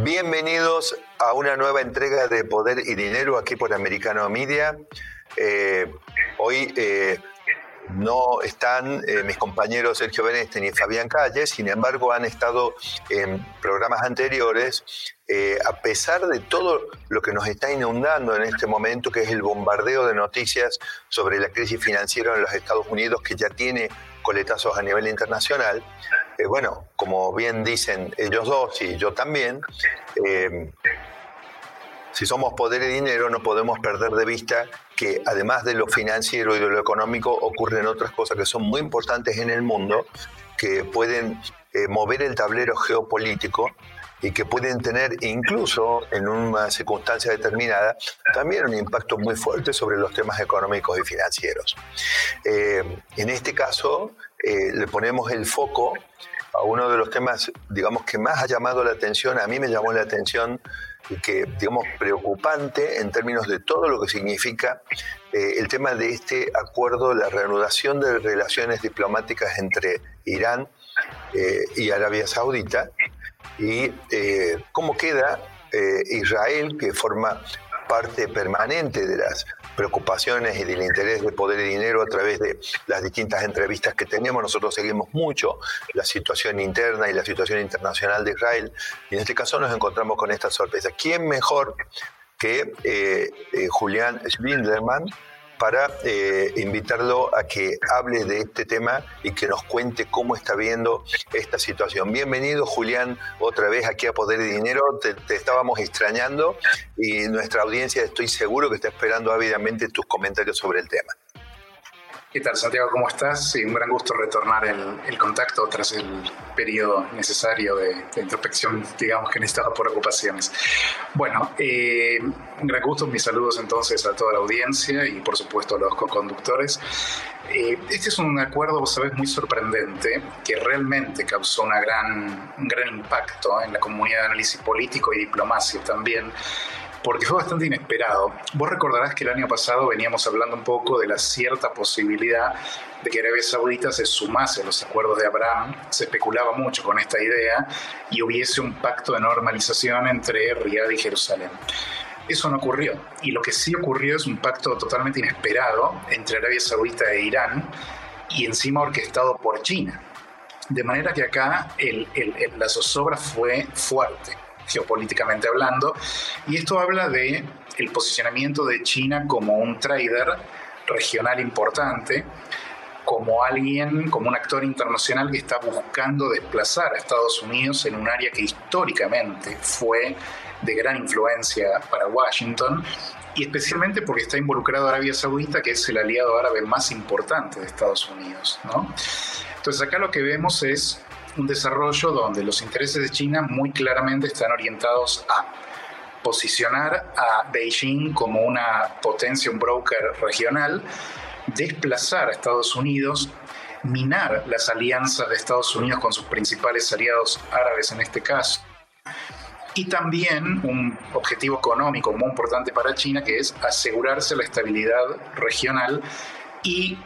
Bienvenidos a una nueva entrega de Poder y Dinero aquí por Americano Media. Eh, hoy eh, no están eh, mis compañeros Sergio Beneste y Fabián Calle, sin embargo han estado en programas anteriores, a pesar de todo lo que nos está inundando en este momento, que es el bombardeo de noticias sobre la crisis financiera en los Estados Unidos, que ya tiene coletazos a nivel internacional. Bueno, como bien dicen ellos dos y yo también, si somos poder y dinero, no podemos perder de vista que además de lo financiero y de lo económico, ocurren otras cosas que son muy importantes en el mundo, que pueden eh, mover el tablero geopolítico y que pueden tener incluso en una circunstancia determinada también un impacto muy fuerte sobre los temas económicos y financieros. Eh, en este caso, eh, le ponemos el foco a uno de los temas, digamos, que más ha llamado la atención, a mí me llamó la atención que, digamos, preocupante en términos de todo lo que significa eh, el tema de este acuerdo, la reanudación de relaciones diplomáticas entre Irán y Arabia Saudita, y eh, cómo queda Israel, que forma parte permanente de las preocupaciones y del interés de poder y dinero a través de las distintas entrevistas que tenemos. Nosotros seguimos mucho la situación interna y la situación internacional de Israel y en este caso nos encontramos con esta sorpresa. ¿Quién mejor que eh, eh, Julián Schwindelman? Para eh, invitarlo a que hable de este tema y que nos cuente cómo está viendo esta situación. Bienvenido, Julián, otra vez aquí a Poder y Dinero. Te, te estábamos extrañando y nuestra audiencia estoy seguro que está esperando ávidamente tus comentarios sobre el tema. ¿Qué tal, Santiago? ¿Cómo estás? Sí, un gran gusto retornar el, contacto tras el periodo necesario de, introspección, digamos, que necesitaba por ocupaciones. Bueno, eh, un gran gusto, mis saludos entonces a toda la audiencia y por supuesto a los co-conductores. Eh, este es un acuerdo, vos sabés, muy sorprendente, que realmente causó una gran, un gran impacto en la comunidad de análisis político y diplomacia también porque fue bastante inesperado. Vos recordarás que el año pasado veníamos hablando un poco de la cierta posibilidad de que Arabia Saudita se sumase a los acuerdos de Abraham. Se especulaba mucho con esta idea y hubiese un pacto de normalización entre Riyadh y Jerusalén. Eso no ocurrió. Y lo que sí ocurrió es un pacto totalmente inesperado entre Arabia Saudita e Irán y encima orquestado por China. De manera que acá la zozobra fue fuerte geopolíticamente hablando, y esto habla de el posicionamiento de China como un trader regional importante, como alguien, como un actor internacional que está buscando desplazar a Estados Unidos en un área que históricamente fue de gran influencia para Washington y especialmente porque está involucrado Arabia Saudita, que es el aliado árabe más importante de Estados Unidos. ¿no? Entonces acá lo que vemos es un desarrollo donde los intereses de China muy claramente están orientados a posicionar a Beijing como una potencia, un broker regional, desplazar a Estados Unidos, minar las alianzas de Estados Unidos con sus principales aliados árabes en este caso, y también un objetivo económico muy importante para China que es asegurarse la estabilidad regional y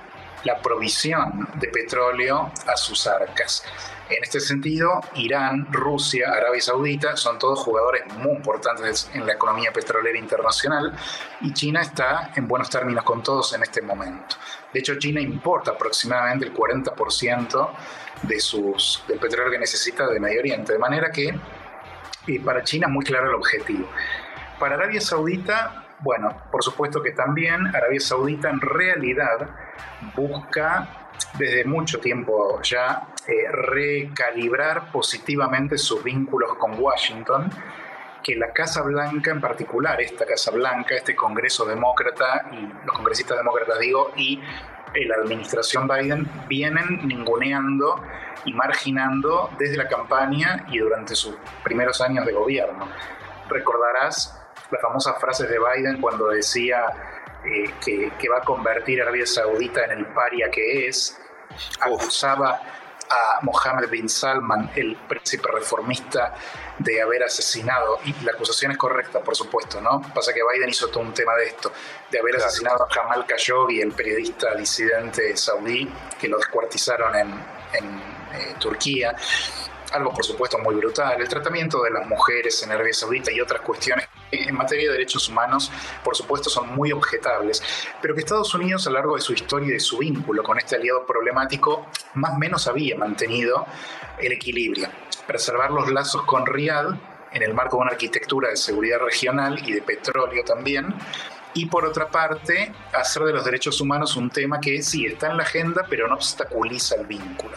la provisión de petróleo a sus arcas. En este sentido, Irán, Rusia, Arabia Saudita son todos jugadores muy importantes en la economía petrolera internacional y China está en buenos términos con todos en este momento. De hecho, China importa aproximadamente el 40% de sus, del petróleo que necesita de Medio Oriente, de manera que eh, para China es muy claro el objetivo. Para Arabia Saudita bueno, por supuesto que también Arabia Saudita en realidad busca desde mucho tiempo ya eh, recalibrar positivamente sus vínculos con Washington, que la Casa Blanca en particular, esta Casa Blanca, este Congreso demócrata y los congresistas demócratas digo, y la administración Biden vienen ninguneando y marginando desde la campaña y durante sus primeros años de gobierno. Recordarás las famosas frases de Biden cuando decía eh, que, va a convertir a Arabia Saudita en el paria que es, acusaba a Mohammed bin Salman, el príncipe reformista, de haber asesinado, y la acusación es correcta, por supuesto, ¿no? Pasa que Biden hizo todo un tema de esto, de haber asesinado a Jamal Khashoggi, el periodista disidente saudí, que lo descuartizaron en, en eh, Turquía. Algo por supuesto muy brutal, el tratamiento de las mujeres en Arabia Saudita y otras cuestiones en materia de derechos humanos, por supuesto, son muy objetables, pero que Estados Unidos a lo largo de su historia y de su vínculo con este aliado problemático, más o menos había mantenido el equilibrio, preservar los lazos con Riad en el marco de una arquitectura de seguridad regional y de petróleo también, y por otra parte, hacer de los derechos humanos un tema que sí está en la agenda, pero no obstaculiza el vínculo.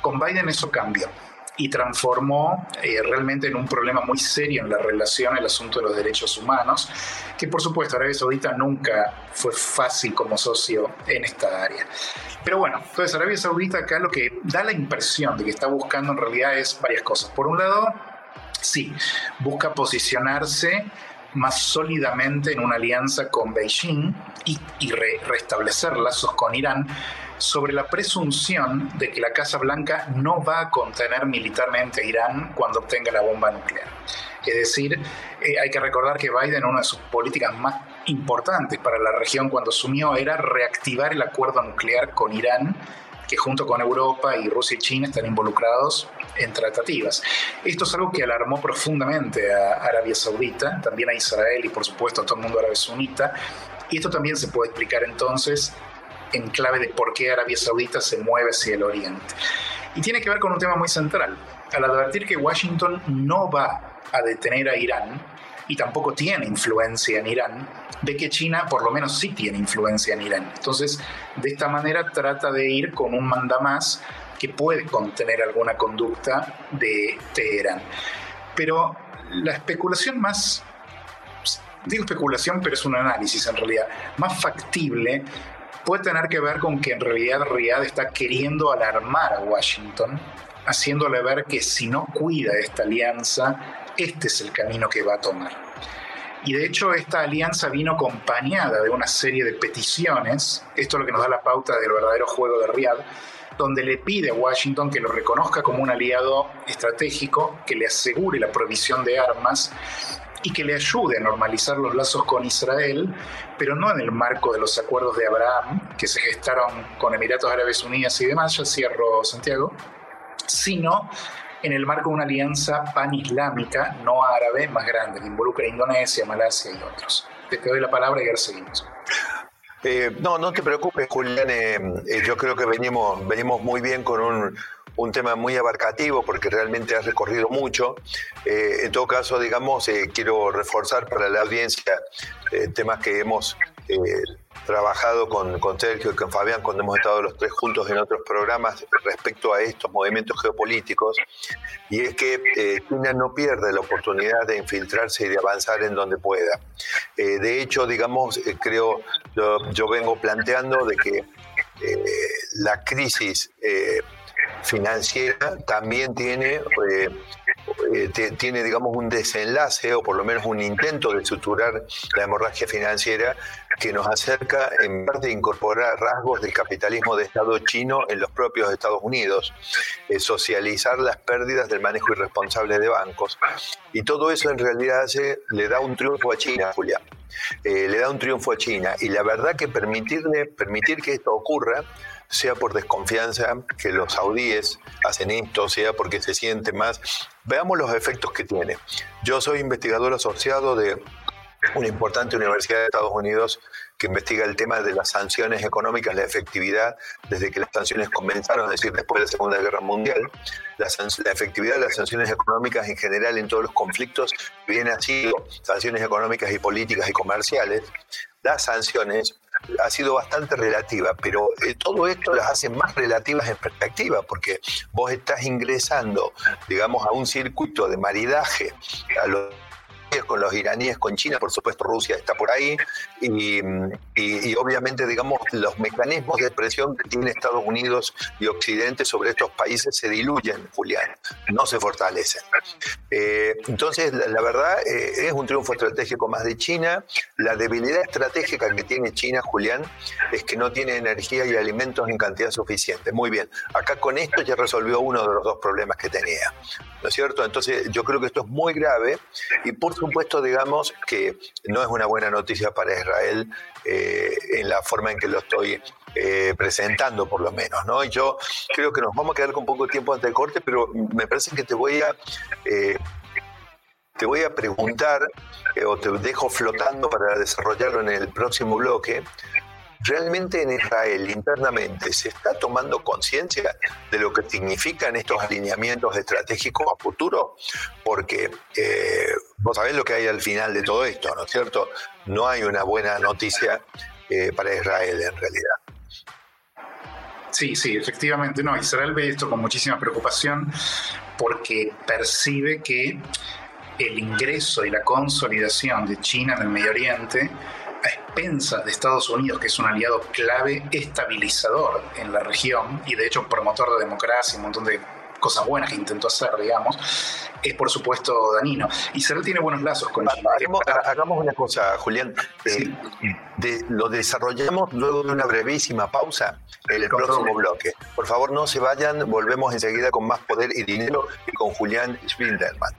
Con Biden eso cambió y transformó eh, realmente en un problema muy serio en la relación el asunto de los derechos humanos, que por supuesto Arabia Saudita nunca fue fácil como socio en esta área. Pero bueno, entonces Arabia Saudita acá lo que da la impresión de que está buscando en realidad es varias cosas. Por un lado, sí, busca posicionarse más sólidamente en una alianza con Beijing y, restablecer lazos con Irán sobre la presunción de que la Casa Blanca no va a contener militarmente a Irán cuando obtenga la bomba nuclear. Es decir, eh, hay que recordar que Biden, una de sus políticas más importantes para la región cuando asumió, era reactivar el acuerdo nuclear con Irán, que junto con Europa y Rusia y China están involucrados en tratativas. Esto es algo que alarmó profundamente a Arabia Saudita, también a Israel y por supuesto a todo el mundo árabe sunita. Y esto también se puede explicar entonces en clave de por qué Arabia Saudita se mueve hacia el oriente. Y tiene que ver con un tema muy central. Al advertir que Washington no va a detener a Irán y tampoco tiene influencia en Irán, ve que China por lo menos sí tiene influencia en Irán. Entonces, de esta manera trata de ir con un mandamás que puede contener alguna conducta de Teherán. Pero la especulación más, digo especulación, pero es un análisis en realidad, más factible puede tener que ver con que en realidad Riyadh está queriendo alarmar a Washington, haciéndole ver que si no cuida esta alianza, este es el camino que va a tomar. Y de hecho esta alianza vino acompañada de una serie de peticiones, esto es lo que nos da la pauta del verdadero juego de Riyadh, donde le pide a Washington que lo reconozca como un aliado estratégico, que le asegure la provisión de armas y que le ayude a normalizar los lazos con Israel, pero no en el marco de los acuerdos de Abraham que se gestaron con Emiratos Árabes Unidos y demás, ya cierro Santiago, sino en el marco de una alianza pan-islámica no árabe más grande, que involucra a Indonesia, Malasia y otros. Te doy la palabra y ahora seguimos. Eh, no, no te preocupes, Julián. Eh, eh, yo creo que venimos, venimos muy bien con un, un tema muy abarcativo porque realmente has recorrido mucho. en todo caso, digamos, quiero reforzar para la audiencia temas que hemos trabajado con, con Sergio y con Fabián cuando hemos estado los tres juntos en otros programas respecto a estos movimientos geopolíticos, y es que eh, China no pierde la oportunidad de infiltrarse y de avanzar en donde pueda. Eh, de hecho, digamos, eh, creo, yo, yo, vengo planteando de que la crisis financiera también tiene eh, tiene, digamos, un desenlace o por lo menos un intento de estructurar la hemorragia financiera que nos acerca en parte a incorporar rasgos del capitalismo de Estado chino en los propios Estados Unidos, eh, socializar las pérdidas del manejo irresponsable de bancos. Y todo eso en realidad le da un triunfo a China, Julián. Eh, le da un triunfo a China. Y la verdad que permitirle, permitir que esto ocurra sea por desconfianza que los saudíes hacen esto, sea porque se siente más. Veamos los efectos que tiene. Yo soy investigador asociado de una importante universidad de Estados Unidos que investiga el tema de las sanciones económicas, la efectividad desde que las sanciones comenzaron, es decir, después de la Segunda Guerra Mundial. La, la efectividad de las sanciones económicas en general en todos los conflictos viene así, sanciones económicas y políticas y comerciales. Las sanciones ha sido bastante relativa, pero eh, todo esto las hace más relativas en perspectiva, porque vos estás ingresando, digamos, a un circuito de maridaje a los con los iraníes, con China, por supuesto Rusia está por ahí, y, obviamente, digamos, los mecanismos de presión que tiene Estados Unidos y Occidente sobre estos países se diluyen, Julián, no se fortalecen. Eh, entonces, la, verdad, eh, es un triunfo estratégico más de China. La debilidad estratégica que tiene China, Julián, es que no tiene energía y alimentos en cantidad suficiente. Muy bien, acá con esto ya resolvió uno de los dos problemas que tenía, ¿no es cierto? Entonces, yo creo que esto es muy grave y por supuesto, digamos que no es una buena noticia para Israel eh, en la forma en que lo estoy eh, presentando por lo menos, ¿no? Y yo creo que nos vamos a quedar con poco tiempo antes del corte, pero me parece que te voy a... Eh, te voy a preguntar, o te dejo flotando para desarrollarlo en el próximo bloque, ¿Realmente en Israel internamente se está tomando conciencia de lo que significan estos alineamientos estratégicos a futuro? Porque vos sabés lo que hay al final de todo esto, ¿no es cierto? No hay una buena noticia eh, para Israel en realidad. Sí, sí, efectivamente. No, Israel ve esto con muchísima preocupación porque percibe que el ingreso y la consolidación de China en el Medio Oriente a expensas de Estados Unidos, que es un aliado clave estabilizador en la región y de hecho promotor de democracia, un montón de cosas buenas que intentó hacer, digamos, es por supuesto danino. Israel tiene buenos lazos con China. Hagamos, una cosa, Julián. Eh, lo desarrollamos luego de una brevísima pausa en el próximo bloque. Por favor, no se vayan, volvemos enseguida con más poder y dinero y con Julián Schwindelman.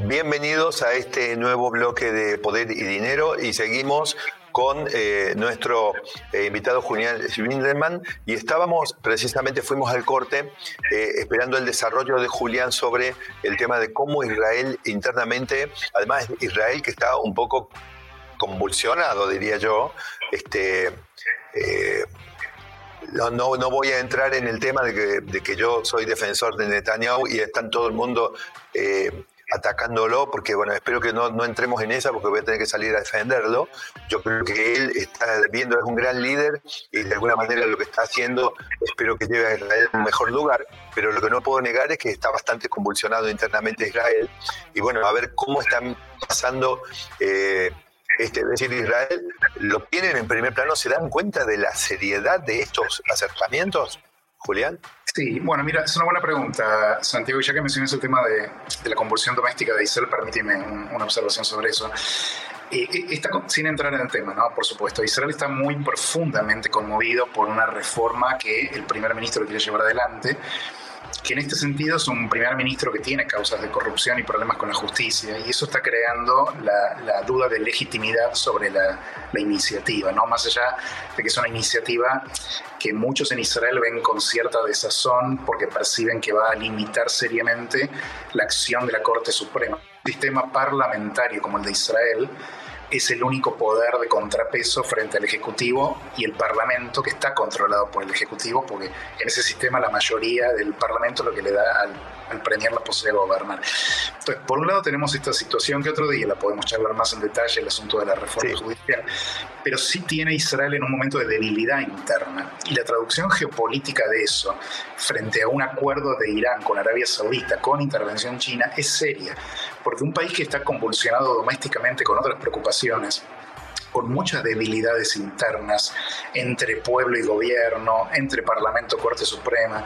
Bienvenidos a este nuevo bloque de Poder y Dinero y seguimos con eh, nuestro eh, invitado Julián Schwindelman y estábamos, precisamente fuimos al corte eh, esperando el desarrollo de Julián sobre el tema de cómo Israel internamente, además Israel que está un poco convulsionado, diría yo, este, no, no, voy a entrar en el tema de que, yo soy defensor de Netanyahu y están todo el mundo atacándolo, porque bueno, espero que no, no, entremos en esa porque voy a tener que salir a defenderlo. Yo creo que él está viendo, es un gran líder y de alguna manera lo que está haciendo espero que lleve a Israel a un mejor lugar, pero lo que no puedo negar es que está bastante convulsionado internamente Israel y bueno, a ver cómo están pasando... Eh, este, es decir, Israel, lo tienen en primer plano, ¿se dan cuenta de la seriedad de estos acercamientos, Julián? Sí, bueno, mira, es una buena pregunta, Santiago. Ya que mencionas el tema de, la convulsión doméstica de Israel, permíteme una observación sobre eso. Eh, eh, sin entrar en el tema, ¿no? Por supuesto, Israel está muy profundamente conmovido por una reforma que el primer ministro quiere llevar adelante que en este sentido es un primer ministro que tiene causas de corrupción y problemas con la justicia, y eso está creando la, duda de legitimidad sobre la, iniciativa, ¿no? Más allá de que es una iniciativa que muchos en Israel ven con cierta desazón porque perciben que va a limitar seriamente la acción de la Corte Suprema. Un sistema parlamentario como el de Israel es el único poder de contrapeso frente al Ejecutivo y el Parlamento que está controlado por el Ejecutivo, porque en ese sistema la mayoría del Parlamento es lo que le da al al premiar la posibilidad de gobernar. Entonces, por un lado tenemos esta situación que otro día la podemos charlar más en detalle, el asunto de la reforma judicial, pero sí tiene Israel en un momento de debilidad interna. Y la traducción geopolítica de eso, frente a un acuerdo de Irán con Arabia Saudita, con intervención china, es seria, porque un país que está convulsionado domésticamente con otras preocupaciones, con muchas debilidades internas entre pueblo y gobierno, entre Parlamento, Corte Suprema,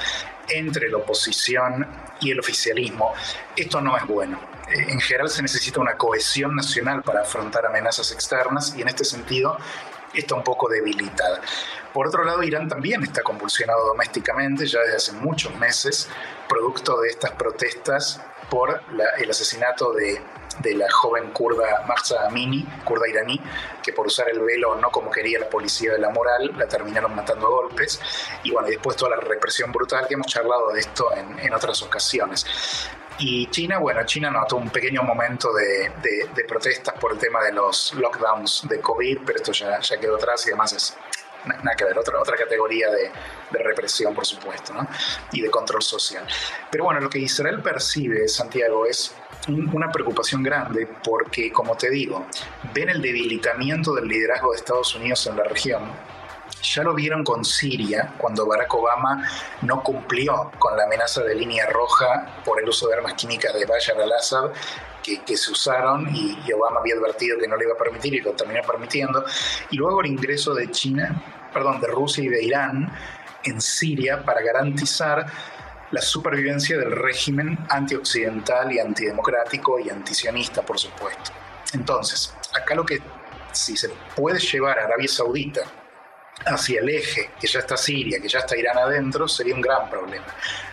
entre la oposición y el oficialismo. Esto no es bueno. En general se necesita una cohesión nacional para afrontar amenazas externas y en este sentido está un poco debilitada. Por otro lado, Irán también está convulsionado domésticamente ya desde hace muchos meses, producto de estas protestas por el asesinato de de la joven kurda Mahsa Amini, kurda iraní, que por usar el velo no como quería la policía de la moral, la terminaron matando a golpes. Y bueno, y después toda la represión brutal que hemos charlado de esto en, otras ocasiones. Y China, bueno, China notó un pequeño momento de, de, protestas por el tema de los lockdowns de COVID, pero esto ya, ya quedó atrás y además es nada que ver, otra, otra categoría de, de represión, por supuesto, ¿no? y de control social. Pero bueno, lo que Israel percibe, Santiago, es una preocupación grande porque, como te digo, ven el debilitamiento del liderazgo de Estados Unidos en la región. Ya lo vieron con Siria, cuando Barack Obama no cumplió con la amenaza de línea roja por el uso de armas químicas de Bashar al-Assad, que, se usaron y, y, Obama había advertido que no lo iba a permitir y lo terminó permitiendo. Y luego el ingreso de China, perdón, de Rusia y de Irán en Siria para garantizar la supervivencia del régimen antioccidental y antidemocrático y antisionista, por supuesto. Entonces, acá lo que si se puede llevar a Arabia Saudita hacia el eje, que ya está Siria, que ya está Irán adentro, sería un gran problema.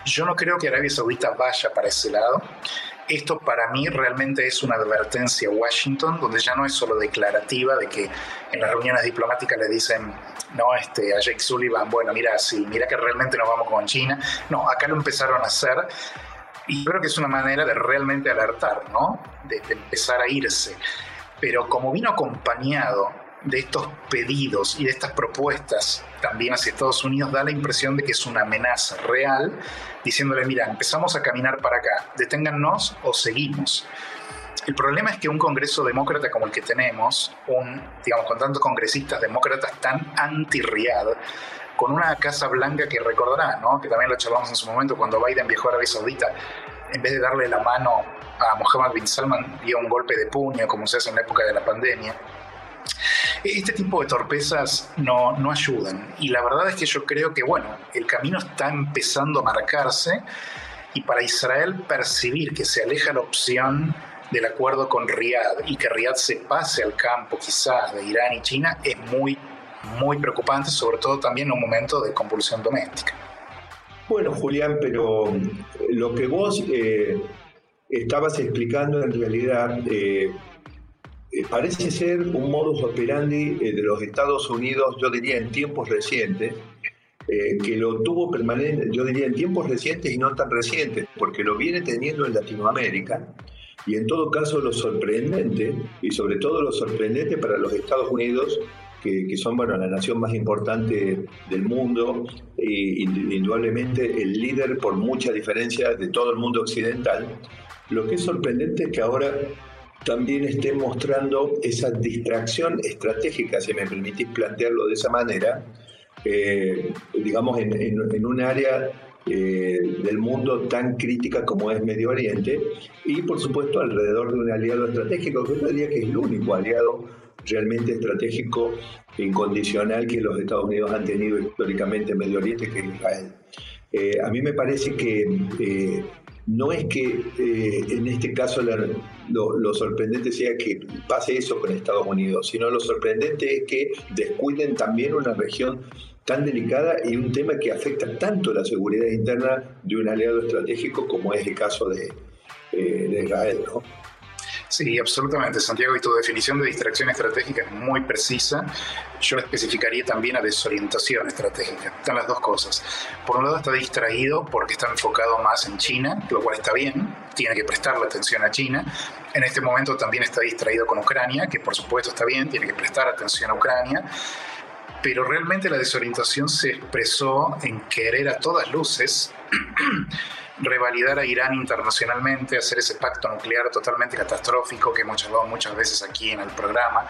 Yo no creo que Arabia Saudita vaya para ese lado. Esto para mí realmente es una advertencia a Washington, donde ya no es solo declarativa de que en las reuniones diplomáticas le dicen no este, a Jake Sullivan, bueno, mira, sí, mira que realmente nos vamos con China. No, acá lo empezaron a hacer y creo que es una manera de realmente alertar, ¿no? de empezar a irse. Pero como vino acompañado de estos pedidos y de estas propuestas también hacia Estados Unidos da la impresión de que es una amenaza real, diciéndole, mira, empezamos a caminar para acá, deténgannos o seguimos. El problema es que un Congreso demócrata como el que tenemos, un, digamos, con tantos congresistas demócratas tan anti-Riad, con una Casa Blanca que recordará, ¿no? que también lo charlamos en su momento cuando Biden viajó a Arabia Saudita, en vez de darle la mano a Mohammed bin Salman, dio un golpe de puño, como se hace en la época de la pandemia. Este tipo de torpezas no, no ayudan. Y la verdad es que yo creo que, bueno, el camino está empezando a marcarse y para Israel percibir que se aleja la opción del acuerdo con Riyadh y que Riyadh se pase al campo quizás de Irán y China es muy, muy preocupante, sobre todo también en un momento de compulsión doméstica. Bueno, Julián, pero lo que vos eh, estabas explicando en realidad eh, eh, parece ser un modus operandi eh, de los Estados Unidos, yo diría en tiempos recientes, eh, que lo tuvo permanente, yo diría en tiempos recientes y no tan recientes, porque lo viene teniendo en Latinoamérica. Y en todo caso lo sorprendente, y sobre todo lo sorprendente para los Estados Unidos, que, son bueno, la nación más importante del mundo e indudablemente el líder por mucha diferencia de todo el mundo occidental, lo que es sorprendente es que ahora también esté mostrando esa distracción estratégica, si me permitís plantearlo de esa manera, eh, digamos, en, un área eh, del mundo tan crítica como es Medio Oriente y, por supuesto, alrededor de un aliado estratégico, que yo diría que es el único aliado realmente estratégico e incondicional que los Estados Unidos han tenido históricamente en Medio Oriente, que es Israel. Eh, a mí me parece que no es que eh, en este caso lo, sorprendente sea que pase eso con Estados Unidos, sino lo sorprendente es que descuiden también una región tan delicada y un tema que afecta tanto la seguridad interna de un aliado estratégico como es el caso de, eh, de Israel. ¿no? Sí, absolutamente, Santiago, y tu definición de distracción estratégica es muy precisa. Yo la especificaría también a desorientación estratégica. Están las dos cosas. Por un lado está distraído porque está enfocado más en China, lo cual está bien, tiene que prestarle atención a China. En este momento también está distraído con Ucrania, que por supuesto está bien, tiene que prestar atención a Ucrania pero realmente la desorientación se expresó en querer a todas luces revalidar a Irán internacionalmente, hacer ese pacto nuclear totalmente catastrófico que hemos hablado muchas veces aquí en el programa.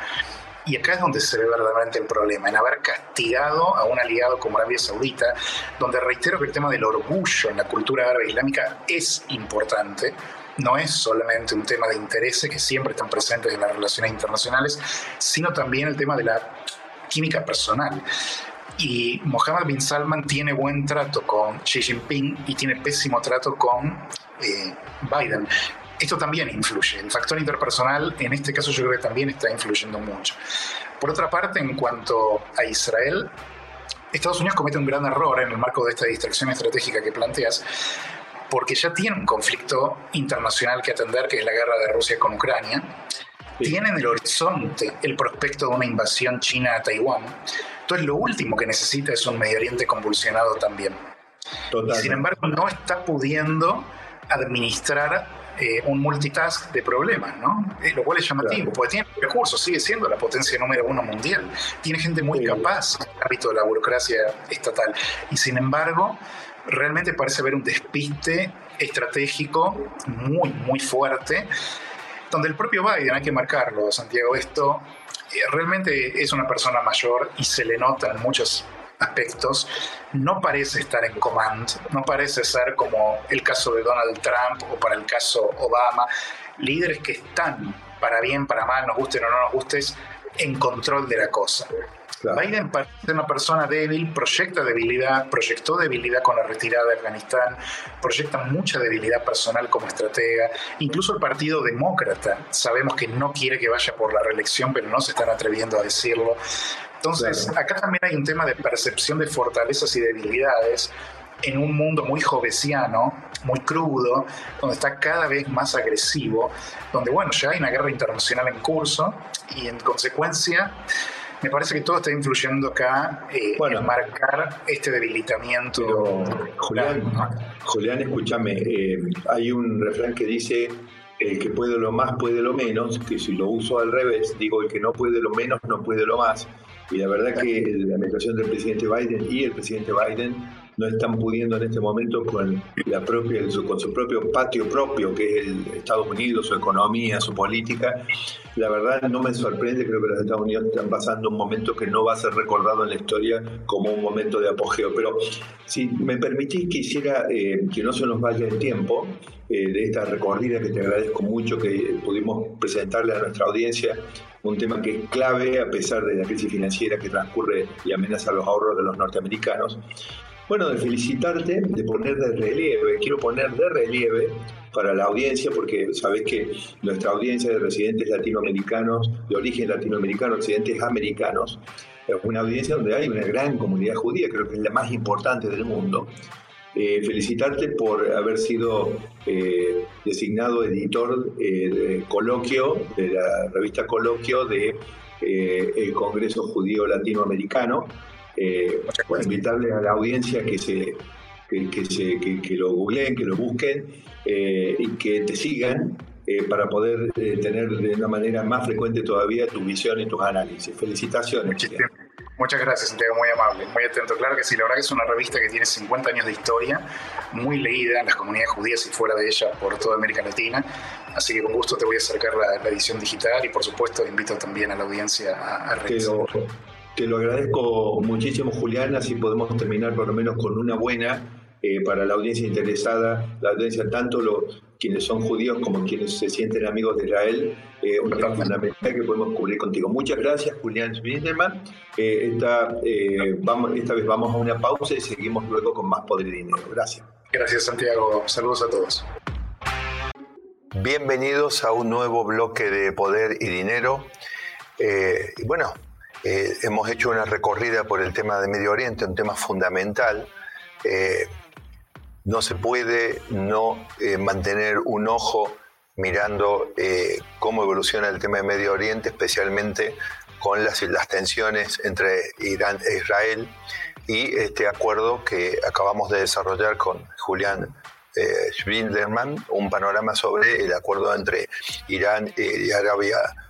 Y acá es donde se ve verdaderamente el problema, en haber castigado a un aliado como Arabia Saudita, donde reitero que el tema del orgullo en la cultura árabe islámica es importante, no es solamente un tema de intereses que siempre están presentes en las relaciones internacionales, sino también el tema de la química personal. Y Mohammed bin Salman tiene buen trato con Xi Jinping y tiene pésimo trato con eh, Biden. Esto también influye. El factor interpersonal, en este caso, yo creo que también está influyendo mucho. Por otra parte, en cuanto a Israel, Estados Unidos comete un gran error en el marco de esta distracción estratégica que planteas, porque ya tiene un conflicto internacional que atender, que es la guerra de Rusia con Ucrania. Tiene en el horizonte el prospecto de una invasión china a Taiwán entonces lo último que necesita es un Medio Oriente convulsionado también. Y sin embargo no está pudiendo administrar eh, un multitask de problemas, ¿no? Eh, lo cual es llamativo, porque tiene recursos, sigue siendo la potencia número uno mundial, tiene gente muy capaz en el ámbito de la burocracia estatal, y sin embargo, realmente parece haber un despiste estratégico muy, muy fuerte, donde el propio Biden, hay que marcarlo, Santiago, esto realmente es una persona mayor y se le nota en muchos aspectos, no parece estar en command, no parece ser como el caso de Donald Trump o para el caso Obama, líderes que están, para bien, para mal, nos gusten o no nos gustes, en control de la cosa. Biden parece una persona débil, proyecta debilidad, proyectó debilidad con la retirada de Afganistán, proyecta mucha debilidad personal como estratega. Incluso el Partido Demócrata sabemos que no quiere que vaya por la reelección, pero no se están atreviendo a decirlo. Entonces, acá también hay un tema de percepción de fortalezas y debilidades en un mundo muy jovesiano, muy crudo, donde está cada vez más agresivo, donde, bueno, ya hay una guerra internacional en curso y en consecuencia me parece que todo está influyendo acá eh, en marcar este debilitamiento. Julián, Julián, escúchame, eh, hay un refrán que dice el que puede lo más puede lo menos, que si lo uso al revés, digo el que no puede lo menos no puede lo más. Y la verdad que la administración del presidente Biden y el presidente Biden no están pudiendo en este momento con, la propia, con su propio patio propio, que es el Estados Unidos, su economía, su política. La verdad no me sorprende, creo que los Estados Unidos están pasando un momento que no va a ser recordado en la historia como un momento de apogeo. Pero si me permitís, quisiera eh, que no se nos vaya el tiempo eh, de esta recorrida, que te agradezco mucho que pudimos presentarle a nuestra audiencia un tema que es clave a pesar de la crisis financiera que transcurre y amenaza los ahorros de los norteamericanos. Bueno, de felicitarte, de poner de relieve, quiero poner de relieve para la audiencia, porque sabés que nuestra audiencia de residentes latinoamericanos, de origen latinoamericano, residentes americanos, es una audiencia donde hay una gran comunidad judía, creo que es la más importante del mundo. Eh, felicitarte por haber sido eh, designado editor eh, de coloquio, de la revista Coloquio de el Congreso Judío Latinoamericano eh, invitarles a la audiencia que se que, se, que, lo googleen, que lo busquen eh, y que te sigan eh, para poder eh, tener de una manera más frecuente todavía tu visión y tus análisis. Felicitaciones. Muchas gracias, Santiago, muy amable, muy atento. Claro que sí, la verdad que es una revista que tiene 50 años de historia, muy leída en las comunidades judías y fuera de ella por toda América Latina. Así que con gusto te voy a acercar la, edición digital y por supuesto invito también a la audiencia a, a te lo agradezco muchísimo, Julián, así podemos terminar por lo menos con una buena eh, para la audiencia interesada, la audiencia tanto los quienes son judíos como quienes se sienten amigos de Israel, eh, un tema fundamental que podemos cubrir contigo. Muchas gracias, Julián Schminderman. Eh, esta, vamos, esta vez vamos a una pausa y seguimos luego con más Poder y Dinero. Gracias. Gracias, Santiago. Saludos a todos. Bienvenidos a un nuevo bloque de Poder y Dinero. bueno, eh, hemos hecho una recorrida por el tema de Medio Oriente, un tema fundamental. Eh, no se puede no eh, mantener un ojo mirando cómo evoluciona el tema de Medio Oriente, especialmente con las, las tensiones entre Irán e Israel y este acuerdo que acabamos de desarrollar con Julián eh, un panorama sobre el acuerdo entre Irán y Arabia Saudita,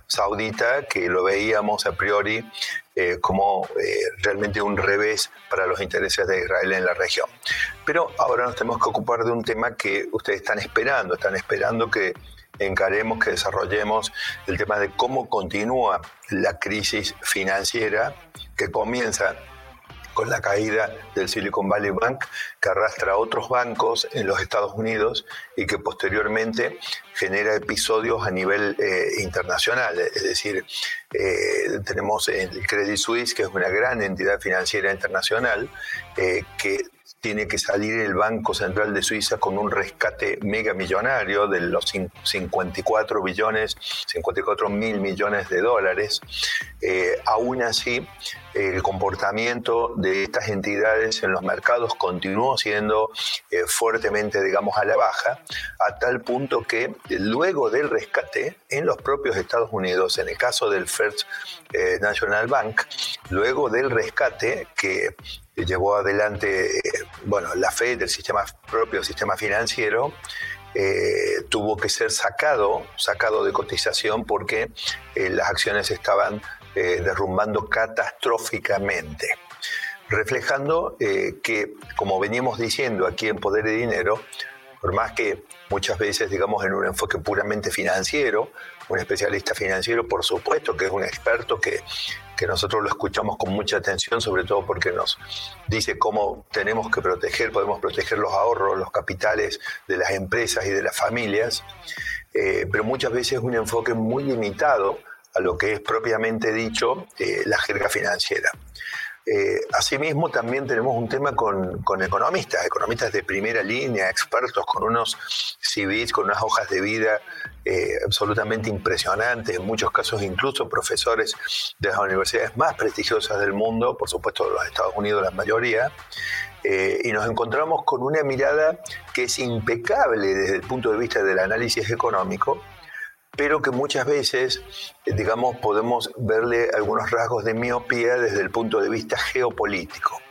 que lo veíamos a priori eh, como eh, realmente un revés para los intereses de Israel en la región. Pero ahora nos tenemos que ocupar de un tema que ustedes están esperando, están esperando que encaremos, que desarrollemos el tema de cómo continúa la crisis financiera que comienza con la caída del Silicon Valley Bank, que arrastra a otros bancos en los Estados Unidos y que posteriormente genera episodios a nivel eh, internacional. Es decir, eh, tenemos el Credit Suisse, que es una gran entidad financiera internacional, eh, que tiene que salir el Banco Central de Suiza con un rescate mega millonario de los 54 billones, 54 mil millones de dólares. Eh, aún así, el comportamiento de estas entidades en los mercados continuó siendo eh, fuertemente, digamos, a la baja, a tal punto que luego del rescate en los propios Estados Unidos, en el caso del First eh, National Bank, luego del rescate que llevó adelante eh, bueno, la fe del sistema, propio sistema financiero, eh, tuvo que ser sacado, sacado de cotización porque eh, las acciones estaban derrumbando catastróficamente, reflejando que, como veníamos diciendo aquí en Poder y Dinero, por más que muchas veces, digamos, en un enfoque puramente financiero, un especialista financiero, por supuesto, que es un experto que que nosotros lo escuchamos con mucha atención, sobre todo porque nos dice cómo tenemos que proteger, podemos proteger los ahorros, los capitales de las empresas y de las familias, eh, pero muchas veces un enfoque muy limitado a lo que es propiamente dicho eh, la jerga financiera. Eh, asimismo, también tenemos un tema con, economistas, economistas de primera línea, expertos con unos CVs, con unas hojas de vida eh, absolutamente impresionantes, en muchos casos incluso profesores de las universidades más prestigiosas del mundo, por supuesto de los Estados Unidos la mayoría, eh, y nos encontramos con una mirada que es impecable desde el punto de vista del análisis económico, pero que muchas veces, eh, digamos, podemos verle algunos rasgos de miopía desde el punto de vista geopolítico.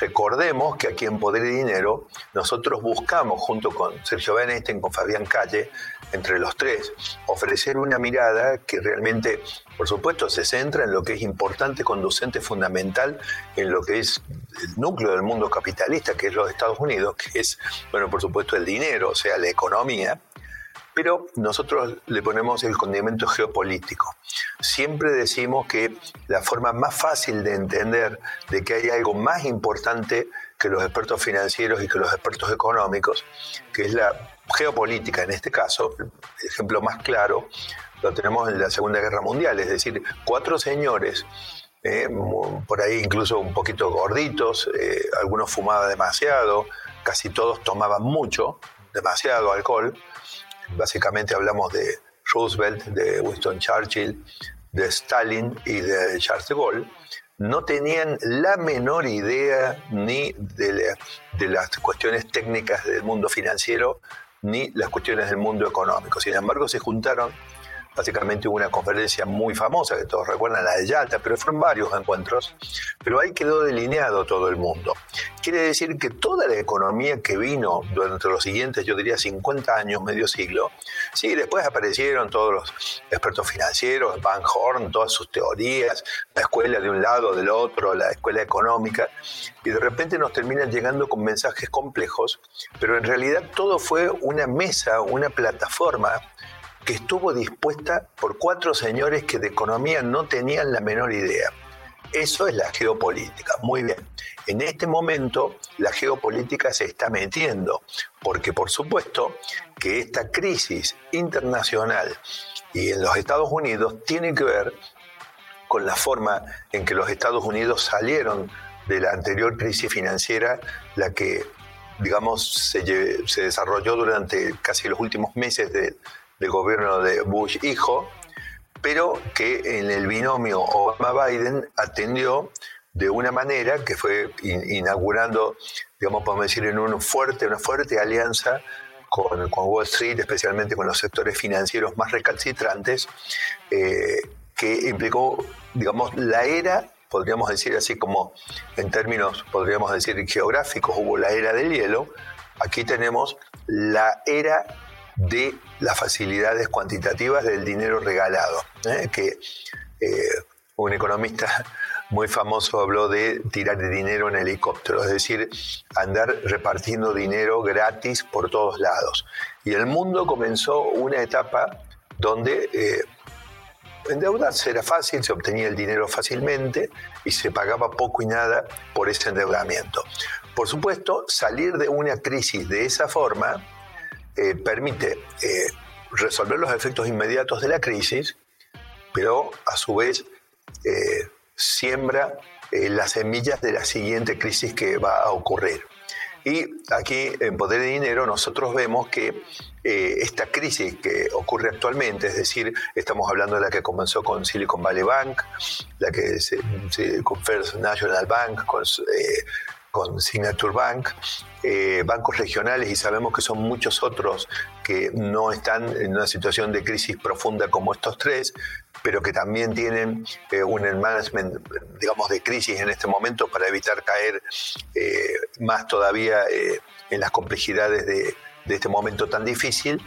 Recordemos que aquí en Poder y Dinero nosotros buscamos, junto con Sergio Benestein, con Fabián Calle, entre los tres, ofrecer una mirada que realmente, por supuesto, se centra en lo que es importante, conducente, fundamental, en lo que es el núcleo del mundo capitalista, que es los Estados Unidos, que es, bueno, por supuesto, el dinero, o sea, la economía, pero nosotros le ponemos el condimento geopolítico. Siempre decimos que la forma más fácil de entender de que hay algo más importante que los expertos financieros y que los expertos económicos, que es la geopolítica en este caso, el ejemplo más claro lo tenemos en la Segunda Guerra Mundial, es decir, cuatro señores eh, por ahí incluso un poquito gorditos, eh, algunos fumaban demasiado, casi todos tomaban mucho, demasiado alcohol, Básicamente hablamos de Roosevelt, de Winston Churchill, de Stalin y de Charles de Gaulle, no tenían la menor idea ni de, las cuestiones técnicas del mundo financiero ni las cuestiones del mundo económico. Sin embargo, se juntaron Básicamente hubo una conferencia muy famosa, que todos recuerdan, la de Yalta, pero fueron varios encuentros, pero ahí quedó delineado todo el mundo. Quiere decir que toda la economía que vino durante los siguientes, yo diría 50 años, medio siglo, sí, después aparecieron todos los expertos financieros, Van Horn, todas sus teorías, la escuela de un lado, del otro, la escuela económica, y de repente nos terminan llegando con mensajes complejos, pero en realidad todo fue una mesa, una plataforma que estuvo dispuesta por cuatro señores que de economía no tenían la menor idea. Eso es la geopolítica. Muy bien. En este momento la geopolítica se está metiendo, porque por supuesto que esta crisis internacional y en los Estados Unidos tiene que ver con la forma en que los Estados Unidos salieron de la anterior crisis financiera, la que, digamos, se, desarrolló durante casi los últimos meses de, del gobierno de Bush hijo, pero que en el binomio Obama-Biden atendió de una manera que fue inaugurando, digamos, podemos decir, en un fuerte, una fuerte alianza con, Wall Street, especialmente con los sectores financieros más recalcitrantes, eh, que implicó, digamos, la era, podríamos decir así como en términos, podríamos decir geográficos, hubo la era del hielo, aquí tenemos la era de las facilidades cuantitativas del dinero regalado, ¿eh? que eh, un economista muy famoso habló de tirar dinero en helicóptero, es decir, andar repartiendo dinero gratis por todos lados. Y el mundo comenzó una etapa donde eh, endeudarse era fácil, se obtenía el dinero fácilmente y se pagaba poco y nada por ese endeudamiento. Por supuesto, salir de una crisis de esa forma eh, permite eh, resolver los efectos inmediatos de la crisis, pero a su vez eh, siembra las semillas de la siguiente crisis que va a ocurrir. Y aquí en Poder de Dinero nosotros vemos que esta crisis que ocurre actualmente, es decir, estamos hablando de la que comenzó con Silicon Valley Bank, la que se, con First National Bank, con con Signature Bank, eh, bancos regionales y sabemos que son muchos otros que no están en una situación de crisis profunda como estos tres, pero que también tienen eh, un management, digamos, de crisis en este momento para evitar caer eh, más todavía en las complejidades de, de, este momento tan difícil,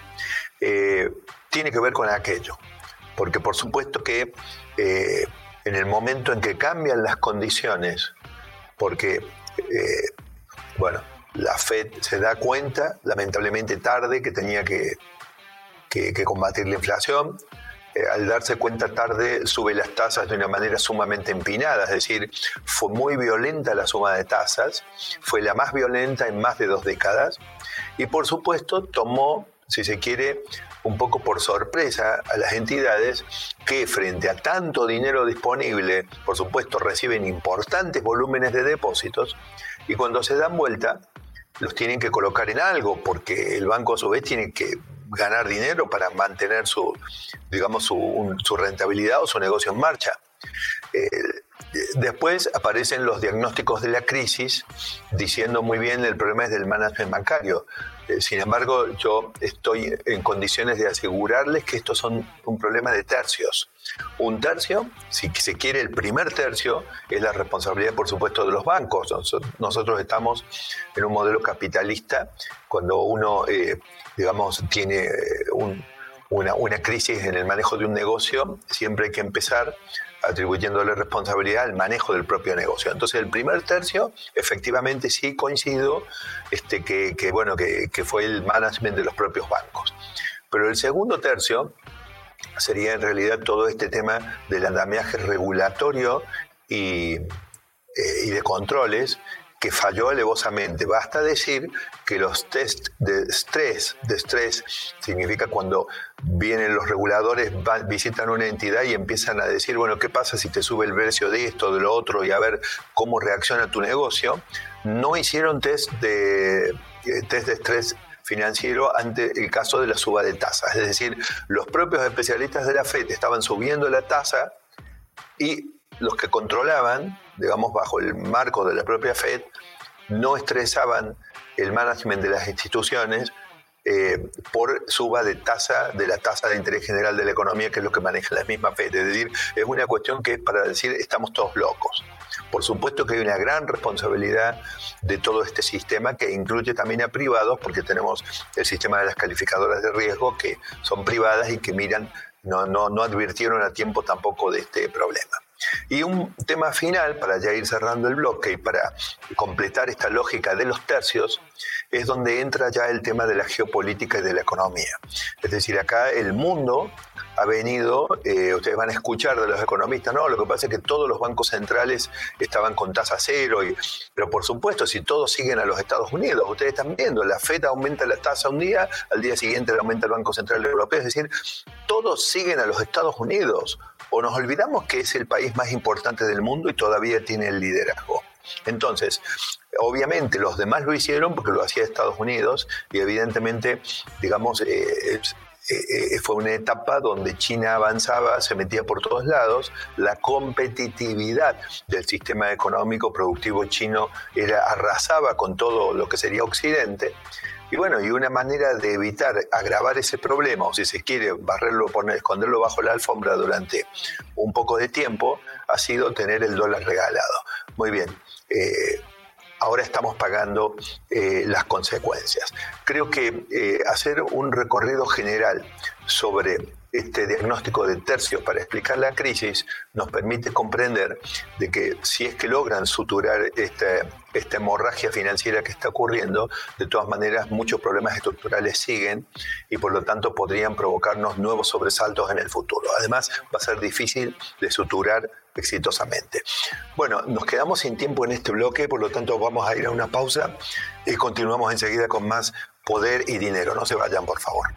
tiene que ver con aquello. Porque por supuesto que en el momento en que cambian las condiciones, porque eh, bueno, la Fed se da cuenta, lamentablemente tarde, que tenía que, combatir la inflación. Eh, al darse cuenta tarde, sube las tasas de una manera sumamente empinada, es decir, fue muy violenta la suma de tasas, fue la más violenta en más de dos décadas, y por supuesto tomó si se quiere, un poco por sorpresa a las entidades que frente a tanto dinero disponible, por supuesto, reciben importantes volúmenes de depósitos y cuando se dan vuelta, los tienen que colocar en algo, porque el banco a su vez tiene que ganar dinero para mantener su, digamos, su, rentabilidad o su negocio en marcha. Eh, después aparecen los diagnósticos de la crisis diciendo muy bien el problema es del management bancario. Eh, sin embargo, yo estoy en condiciones de asegurarles que estos son un problema de tercios. Un tercio, si se quiere el primer tercio, es la responsabilidad, por supuesto, de los bancos. Nosotros estamos en un modelo capitalista cuando uno, eh, digamos, tiene eh, una, una crisis en el manejo de un negocio, siempre hay que empezar atribuyéndole responsabilidad al manejo del propio negocio. Entonces, el primer tercio, efectivamente sí coincido este, que, bueno, que, fue el management de los propios bancos. Pero el segundo tercio sería en realidad todo este tema del andamiaje regulatorio y, eh, y de controles que falló alevosamente. Basta decir que los test de estrés, de estrés significa cuando vienen los reguladores, visitan una entidad y empiezan a decir, bueno, ¿qué pasa si te sube el precio de esto, de lo otro y a ver cómo reacciona tu negocio? No hicieron test de, eh, test de estrés financiero ante el caso de la suba de tasas. Es decir, los propios especialistas de la FED estaban subiendo la tasa y los que controlaban, digamos, bajo el marco de la propia FED, no estresaban el management de las instituciones eh, por suba de tasa, de la tasa de interés general de la economía, que es lo que maneja la misma FED. Es decir, es una cuestión que es para decir estamos todos locos. Por supuesto que hay una gran responsabilidad de todo este sistema que incluye también a privados, porque tenemos el sistema de las calificadoras de riesgo que son privadas y que miran, no, no, no advirtieron a tiempo tampoco de este problema. Y un tema final, para ya ir cerrando el bloque y para completar esta lógica de los tercios, es donde entra ya el tema de la geopolítica y de la economía. Es decir, acá el mundo ha venido, eh, ustedes van a escuchar de los economistas, no, lo que pasa es que todos los bancos centrales estaban con tasa cero, pero por supuesto, si todos siguen a los Estados Unidos, ustedes están viendo, la FED aumenta la tasa un día, al día siguiente le aumenta el Banco Central Europeo, es decir, todos siguen a los Estados Unidos, o nos olvidamos que es el país más importante del mundo y todavía tiene el liderazgo. Entonces, obviamente los demás lo hicieron porque lo hacía Estados Unidos y evidentemente, digamos, eh, eh, fue una etapa donde China avanzaba, se metía por todos lados, la competitividad del sistema económico productivo chino era, arrasaba con todo lo que sería Occidente. Y bueno, y una manera de evitar agravar ese problema, o si se quiere barrerlo, poner, esconderlo bajo la alfombra durante un poco de tiempo, ha sido tener el dólar regalado. Muy bien. Eh, ahora estamos pagando eh, las consecuencias. Creo que eh, hacer un recorrido general sobre este diagnóstico de tercios para explicar la crisis nos permite comprender de que si es que logran suturar este, esta hemorragia financiera que está ocurriendo, de todas maneras muchos problemas estructurales siguen y por lo tanto podrían provocarnos nuevos sobresaltos en el futuro. Además, va a ser difícil de suturar exitosamente. Bueno, nos quedamos sin tiempo en este bloque, por lo tanto vamos a ir a una pausa y continuamos enseguida con más poder y dinero. No se vayan, por favor.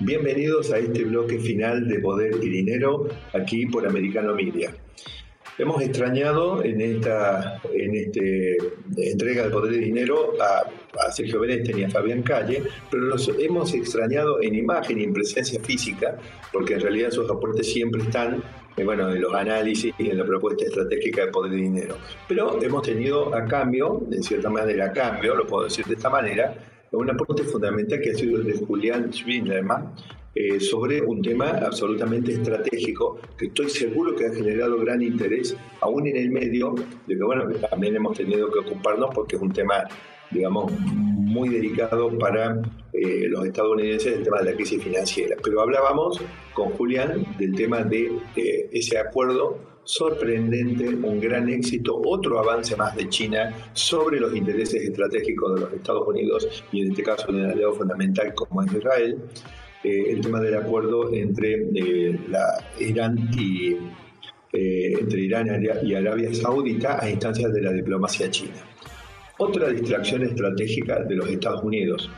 Bienvenidos a este bloque final de Poder y Dinero aquí por Americano Media. Hemos extrañado en esta en este entrega de Poder y Dinero a, Sergio Benesten y a Fabián Calle, pero los hemos extrañado en imagen y en presencia física, porque en realidad sus aportes siempre están en, bueno, en los análisis y en la propuesta estratégica de Poder y Dinero. Pero hemos tenido a cambio, de cierta manera a cambio, lo puedo decir de esta manera, un aporte fundamental que ha sido el de Julián Schwindelman eh, sobre un tema absolutamente estratégico que estoy seguro que ha generado gran interés, aún en el medio, de que bueno, también hemos tenido que ocuparnos porque es un tema, digamos, muy delicado para eh, los estadounidenses, el tema de la crisis financiera. Pero hablábamos con Julián del tema de eh, ese acuerdo sorprendente, un gran éxito, otro avance más de China sobre los intereses estratégicos de los Estados Unidos y en este caso de un aliado fundamental como es Israel, eh, el tema del acuerdo entre eh, Irán y, eh, entre Irán y Arabia Saudita a instancias de la diplomacia china. Otra distracción estratégica de los Estados Unidos.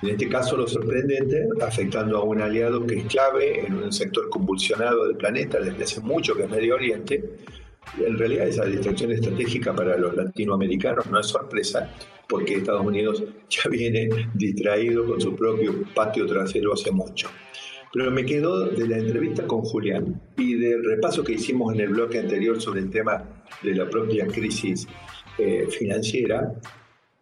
En este caso, lo sorprendente, afectando a un aliado que es clave en un sector convulsionado del planeta desde hace mucho, que es Medio Oriente. En realidad, esa distracción estratégica para los latinoamericanos no es sorpresa, porque Estados Unidos ya viene distraído con su propio patio trasero hace mucho. Pero me quedó de la entrevista con Julián y del repaso que hicimos en el bloque anterior sobre el tema de la propia crisis eh, financiera,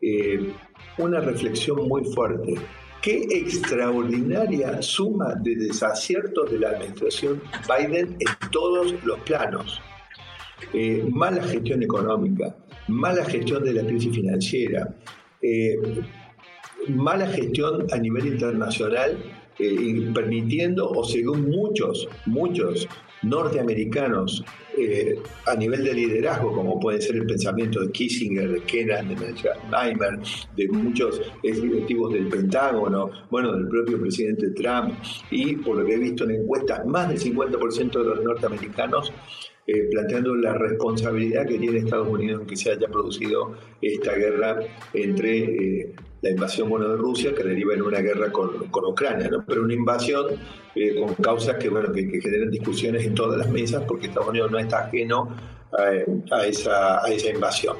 eh, una reflexión muy fuerte. Qué extraordinaria suma de desaciertos de la administración Biden en todos los planos. Eh, mala gestión económica, mala gestión de la crisis financiera, mala gestión a nivel internacional eh, permitiendo, o según muchos, muchos norteamericanos eh, a nivel de liderazgo, como puede ser el pensamiento de Kissinger, de Kennan, de Neimer, de muchos directivos del Pentágono, bueno, del propio presidente Trump, y por lo que he visto en encuestas, más del 50% de los norteamericanos eh, planteando la responsabilidad que tiene Estados Unidos en que se haya producido esta guerra entre la invasión bueno, de Rusia que deriva en una guerra con, Ucrania, ¿no? pero una invasión eh, con causas que, bueno, que, generan discusiones en todas las mesas porque Estados Unidos no está ajeno a, esa, a esa invasión.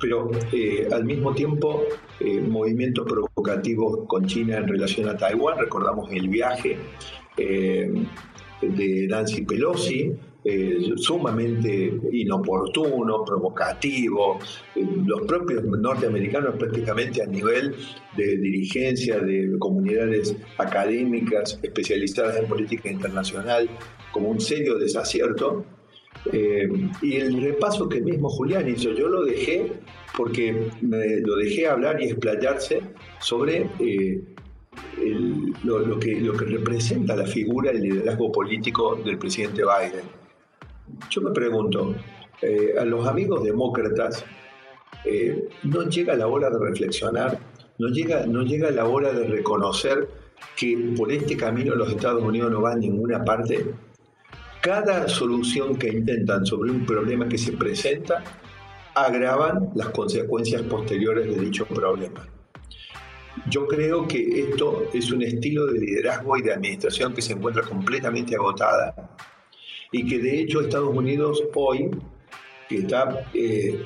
Pero eh, al mismo tiempo, eh, movimientos provocativos con China en relación a Taiwán, recordamos el viaje de Nancy Pelosi, eh, sumamente inoportuno, provocativo. Eh, los propios norteamericanos prácticamente a nivel de dirigencia de comunidades académicas especializadas en política internacional como un serio desacierto. Eh, y el repaso que mismo Julián hizo, yo lo dejé porque lo dejé hablar y explayarse sobre lo, que, lo que representa la figura, el liderazgo político del presidente Biden. Yo me pregunto, eh, a los amigos demócratas, eh, ¿no llega la hora de reflexionar? ¿No llega, ¿No llega la hora de reconocer que por este camino los Estados Unidos no van a ninguna parte? Cada solución que intentan sobre un problema que se presenta agravan las consecuencias posteriores de dicho problema. Yo creo que esto es un estilo de liderazgo y de administración que se encuentra completamente agotada y que de hecho Estados Unidos hoy, está eh,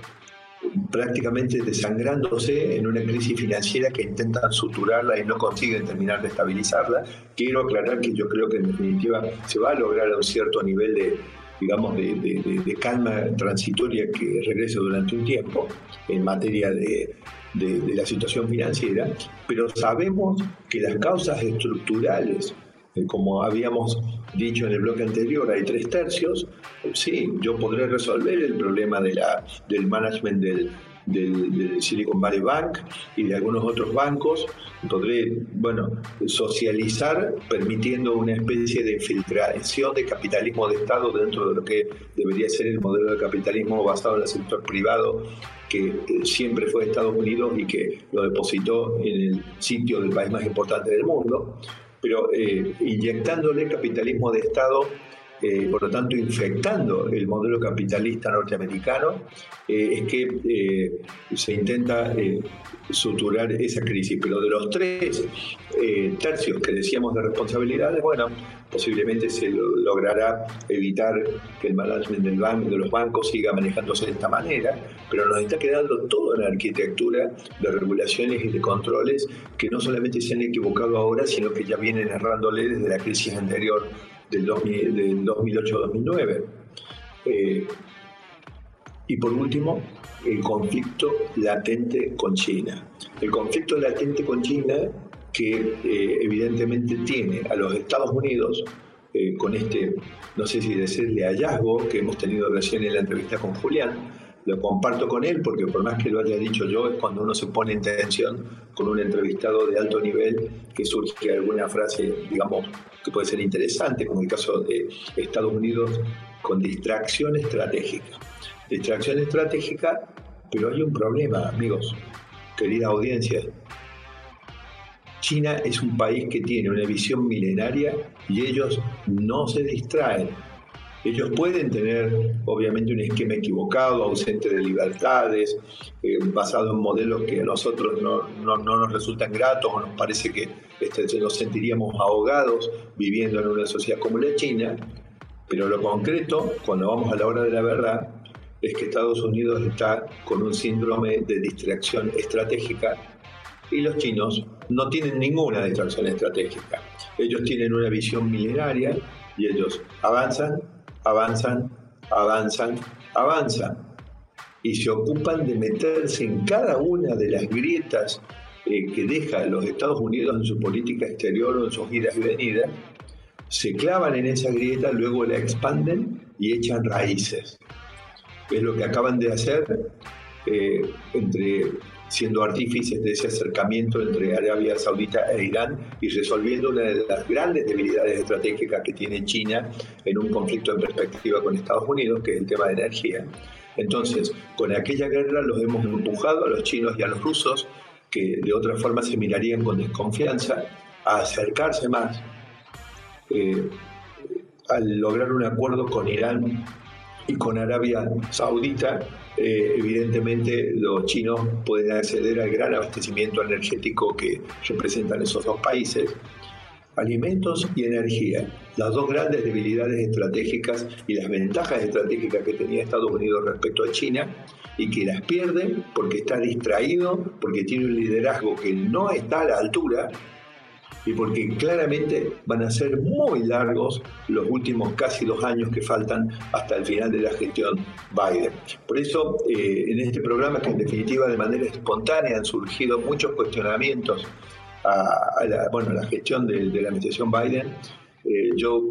prácticamente desangrándose en una crisis financiera que intentan suturarla y no consiguen terminar de estabilizarla, quiero aclarar que yo creo que en definitiva se va a lograr un cierto nivel de digamos, de, calma transitoria que regrese durante un tiempo en materia de, de, la situación financiera, pero sabemos que las causas estructurales como habíamos dicho en el bloque anterior, hay tres tercios, sí, yo podré resolver el problema del management del, Silicon Valley Bank y de algunos otros bancos, podré, bueno, socializar permitiendo una especie de infiltración de capitalismo de Estado dentro de lo que debería ser el modelo de capitalismo basado en el sector privado que siempre fue Estados Unidos y que lo depositó en el sitio del país más importante del mundo pero eh, inyectándole capitalismo de Estado, eh, por lo tanto infectando el modelo capitalista norteamericano, eh, es que se intenta suturar esa crisis. Pero de los tres tercios que decíamos de responsabilidades, bueno, posiblemente se logrará evitar que el management del banco, de los bancos siga manejándose de esta manera, pero nos está quedando toda una arquitectura de regulaciones y de controles que no solamente se han equivocado ahora, sino que ya vienen errándole desde la crisis anterior del, 2008-2009. Eh, y por último, el conflicto latente con China. El conflicto latente con China que eh, evidentemente tiene a los Estados Unidos eh, con este, no sé si decirle hallazgo que hemos tenido recién en la entrevista con Julián, lo comparto con él porque por más que lo haya dicho yo, es cuando uno se pone en tensión con un entrevistado de alto nivel que surge alguna frase, digamos, que puede ser interesante, como el caso de Estados Unidos con distracción estratégica. Distracción estratégica, pero hay un problema, amigos, querida audiencia, China es un país que tiene una visión milenaria y ellos no se distraen. Ellos pueden tener, obviamente, un esquema equivocado, ausente de libertades, eh, basado en modelos que a nosotros no, nos resultan gratos o nos parece que este, nos sentiríamos ahogados viviendo en una sociedad como la China. Pero lo concreto, cuando vamos a la hora de la verdad, es que Estados Unidos está con un síndrome de distracción estratégica y los chinos no tienen ninguna distracción estratégica. Ellos tienen una visión milenaria y ellos avanzan, avanzan, avanzan, avanzan. Y se ocupan de meterse en cada una de las grietas eh, que deja los Estados Unidos en su política exterior o en sus idas y venidas. Se clavan en esa grieta, luego la expanden y echan raíces. Es lo que acaban de hacer eh, entre siendo artífices de ese acercamiento entre Arabia Saudita e Irán y resolviendo una de las grandes debilidades estratégicas que tiene China en un conflicto en perspectiva con Estados Unidos, que es el tema de energía. Entonces, con aquella guerra los hemos empujado a los chinos y a los rusos, que de otra forma se mirarían con desconfianza, a acercarse más eh, al lograr un acuerdo con Irán y con Arabia Saudita, eh, evidentemente los chinos pueden acceder al gran abastecimiento energético que representan esos dos países. Alimentos y energía, las dos grandes debilidades estratégicas y las ventajas estratégicas que tenía Estados Unidos respecto a China y que las pierde porque está distraído, porque tiene un liderazgo que no está a la altura y porque claramente van a ser muy largos los últimos casi dos años que faltan hasta el final de la gestión Biden. Por eso, eh, en este programa, que en definitiva de manera espontánea han surgido muchos cuestionamientos a, la, bueno, la gestión de, la administración Biden, eh, yo,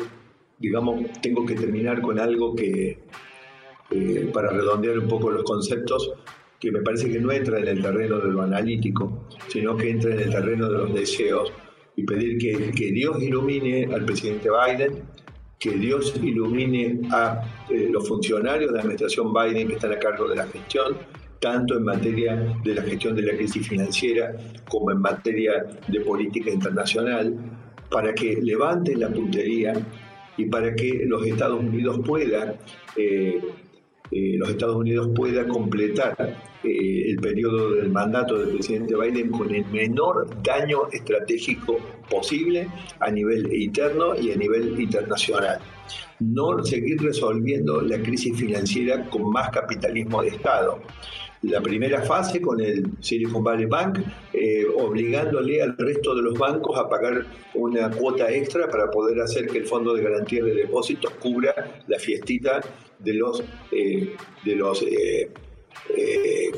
digamos, tengo que terminar con algo que, eh, para redondear un poco los conceptos, que me parece que no entra en el terreno de lo analítico, sino que entra en el terreno de los deseos y pedir que, que Dios ilumine al presidente Biden, que Dios ilumine a eh, los funcionarios de la administración Biden que están a cargo de la gestión, tanto en materia de la gestión de la crisis financiera como en materia de política internacional, para que levanten la puntería y para que los Estados Unidos puedan eh, eh, los Estados Unidos pueda completar eh, el periodo del mandato del presidente Biden con el menor daño estratégico posible a nivel interno y a nivel internacional. No seguir resolviendo la crisis financiera con más capitalismo de Estado la primera fase con el Silicon Valley Bank, eh, obligándole al resto de los bancos a pagar una cuota extra para poder hacer que el Fondo de Garantía de Depósitos cubra la fiestita de los, eh, de los eh,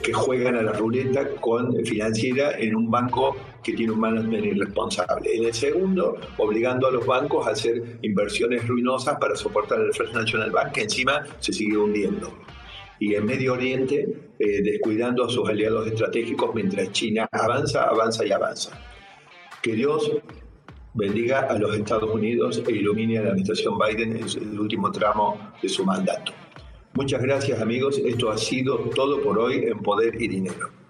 que juegan a la ruleta con financiera en un banco que tiene un management irresponsable. En el segundo, obligando a los bancos a hacer inversiones ruinosas para soportar el First National Bank, que encima se sigue hundiendo y en Medio Oriente eh, descuidando a sus aliados estratégicos mientras China avanza, avanza y avanza. Que Dios bendiga a los Estados Unidos e ilumine a la administración Biden en el último tramo de su mandato. Muchas gracias amigos, esto ha sido todo por hoy en Poder y Dinero.